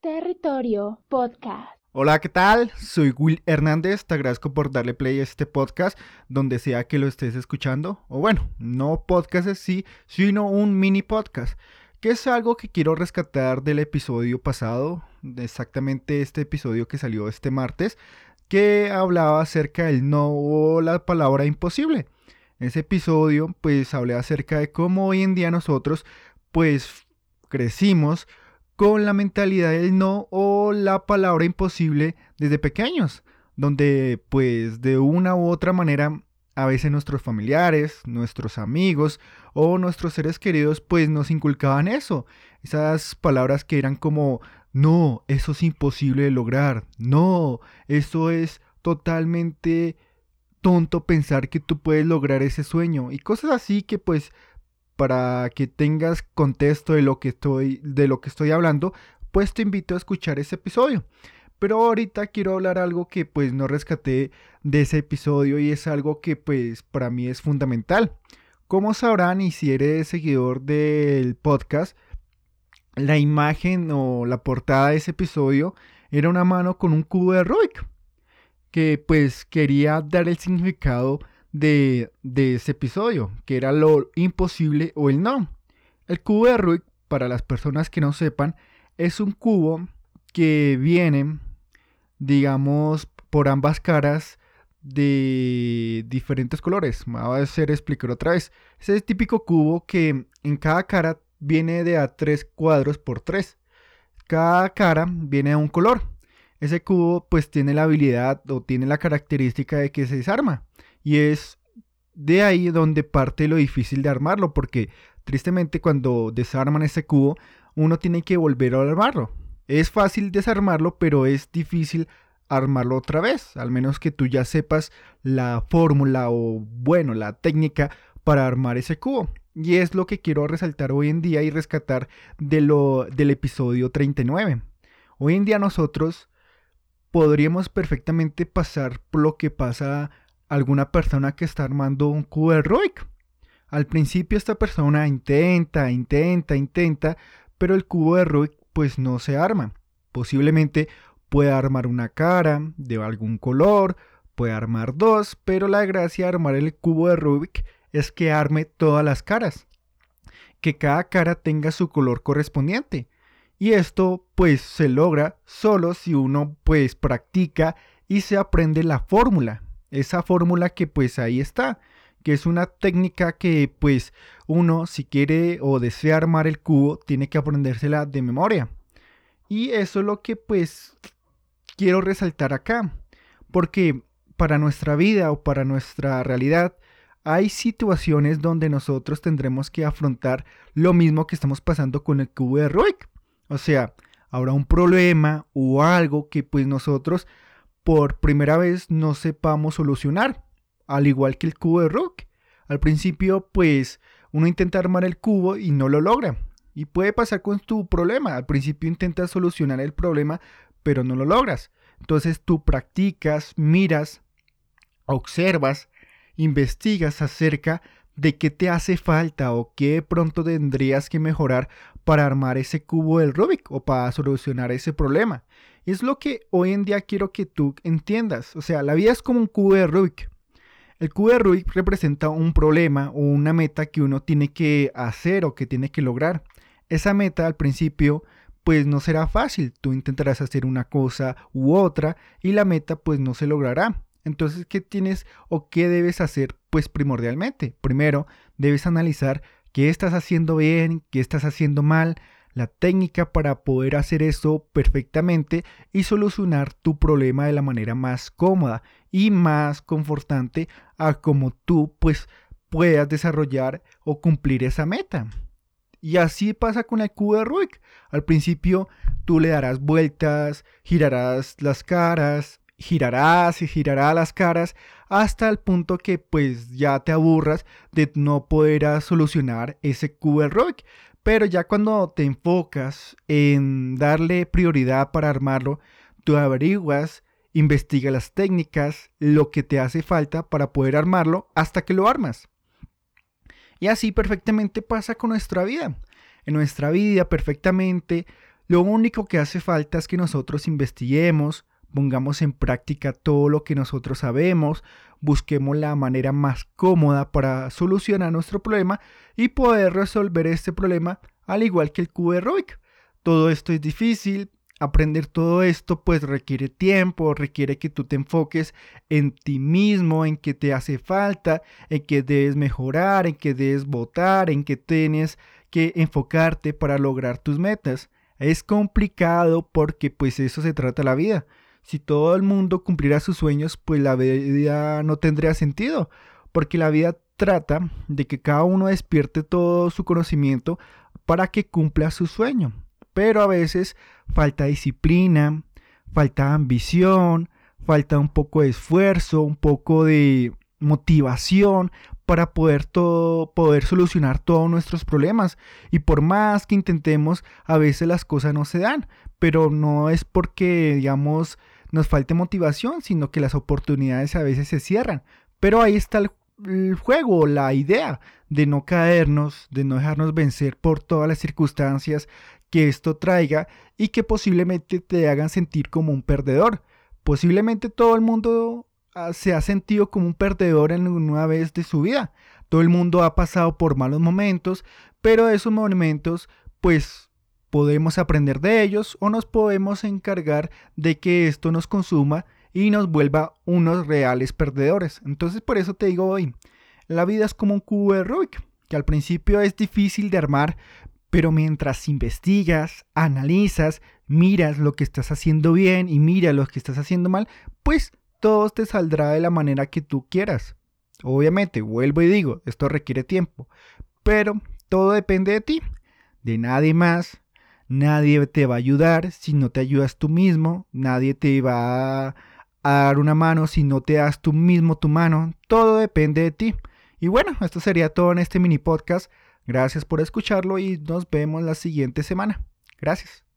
Territorio Podcast. Hola, ¿qué tal? Soy Will Hernández, te agradezco por darle play a este podcast donde sea que lo estés escuchando, o bueno, no podcast sí, sino un mini podcast, que es algo que quiero rescatar del episodio pasado, exactamente este episodio que salió este martes, que hablaba acerca del no o la palabra imposible. En ese episodio pues hablé acerca de cómo hoy en día nosotros pues crecimos con la mentalidad del no o la palabra imposible desde pequeños, donde pues de una u otra manera a veces nuestros familiares, nuestros amigos o nuestros seres queridos pues nos inculcaban eso, esas palabras que eran como no, eso es imposible de lograr, no, eso es totalmente tonto pensar que tú puedes lograr ese sueño y cosas así que pues para que tengas contexto de lo que estoy, de lo que estoy hablando, pues te invito a escuchar ese episodio. Pero ahorita quiero hablar algo que pues no rescaté de ese episodio y es algo que pues para mí es fundamental. Como sabrán y si eres seguidor del podcast, la imagen o la portada de ese episodio era una mano con un cubo de Rubik que pues quería dar el significado de, ese episodio, que era lo imposible o el no. El cubo de Rubik, para las personas que no sepan, es un cubo que viene, digamos, por ambas caras de diferentes colores. Me voy a hacer explicar otra vez. Es el típico cubo que en cada cara viene de a tres cuadros por tres. Cada cara viene a un color. Ese cubo pues tiene la habilidad o tiene la característica de que se desarma. Y es de ahí donde parte lo difícil de armarlo, porque tristemente cuando desarman ese cubo, uno tiene que volver a armarlo. Es fácil desarmarlo, pero es difícil armarlo otra vez, al menos que tú ya sepas la fórmula o bueno, la técnica para armar ese cubo. Y es lo que quiero resaltar hoy en día y rescatar de lo, del episodio 39. Hoy en día nosotros podríamos perfectamente pasar por lo que pasa alguna persona que está armando un cubo de Rubik. Al principio esta persona intenta, intenta, intenta, pero el cubo de Rubik pues no se arma. Posiblemente pueda armar una cara de algún color, puede armar dos, pero la gracia de armar el cubo de Rubik es que arme todas las caras. Que cada cara tenga su color correspondiente. Y esto pues se logra solo si uno pues practica y se aprende la fórmula esa fórmula que pues ahí está, que es una técnica que pues uno si quiere o desea armar el cubo tiene que aprendérsela de memoria. Y eso es lo que pues quiero resaltar acá, porque para nuestra vida o para nuestra realidad hay situaciones donde nosotros tendremos que afrontar lo mismo que estamos pasando con el cubo de Rubik. O sea, habrá un problema o algo que pues nosotros por primera vez no sepamos solucionar, al igual que el cubo de rock. Al principio, pues, uno intenta armar el cubo y no lo logra. Y puede pasar con tu problema. Al principio intentas solucionar el problema, pero no lo logras. Entonces tú practicas, miras, observas, investigas acerca de qué te hace falta o qué pronto tendrías que mejorar para armar ese cubo del Rubik o para solucionar ese problema. Es lo que hoy en día quiero que tú entiendas. O sea, la vida es como un cubo de Rubik. El cubo de Rubik representa un problema o una meta que uno tiene que hacer o que tiene que lograr. Esa meta al principio pues no será fácil. Tú intentarás hacer una cosa u otra y la meta pues no se logrará. Entonces, ¿qué tienes o qué debes hacer? Pues primordialmente, primero debes analizar qué estás haciendo bien, qué estás haciendo mal, la técnica para poder hacer eso perfectamente y solucionar tu problema de la manera más cómoda y más confortante a como tú pues puedas desarrollar o cumplir esa meta. Y así pasa con el cubo de Rubik. Al principio tú le darás vueltas, girarás las caras, girarás y girarás las caras hasta el punto que pues ya te aburras de no poder solucionar ese cubo de Rubik. Pero ya cuando te enfocas en darle prioridad para armarlo, tú averiguas, investiga las técnicas, lo que te hace falta para poder armarlo hasta que lo armas. Y así perfectamente pasa con nuestra vida. En nuestra vida perfectamente Lo único que hace falta es que nosotros investiguemos, pongamos en práctica todo lo que nosotros sabemos, busquemos la manera más cómoda para solucionar nuestro problema y poder resolver este problema al igual que el cubo de. Todo esto es difícil, aprender todo esto pues requiere tiempo, requiere que tú te enfoques en ti mismo, en que te hace falta, en que debes mejorar, en que debes votar, en que tienes que enfocarte para lograr tus metas. Es complicado porque pues eso se trata la vida. Si todo el mundo cumpliera sus sueños, pues la vida no tendría sentido, porque la vida trata de que cada uno despierte todo su conocimiento para que cumpla su sueño. Pero a veces falta disciplina, falta ambición, falta un poco de esfuerzo, un poco de motivación para poder todo, poder solucionar todos nuestros problemas. Y por más que intentemos, a veces las cosas no se dan, pero no es porque, digamos, nos falte motivación, sino que las oportunidades a veces se cierran. Pero ahí está el, el juego, la idea de no caernos, de no dejarnos vencer por todas las circunstancias que esto traiga y que posiblemente te hagan sentir como un perdedor. Posiblemente todo el mundo se ha sentido como un perdedor en una vez de su vida. Todo el mundo ha pasado por malos momentos, pero esos momentos pues podemos aprender de ellos o nos podemos encargar de que esto nos consuma y nos vuelva unos reales perdedores. Entonces por eso te digo hoy, la vida es como un cubo de Rubik, que al principio es difícil de armar, pero mientras investigas, analizas, miras lo que estás haciendo bien y mira lo que estás haciendo mal, pues todo te saldrá de la manera que tú quieras. Obviamente, vuelvo y digo, esto requiere tiempo, pero todo depende de ti, de nadie más. Nadie te va a ayudar si no te ayudas tú mismo, nadie te va a dar una mano si no te das tú mismo tu mano, todo depende de ti. Y bueno, esto sería todo en este mini podcast. Gracias por escucharlo y nos vemos la siguiente semana. Gracias.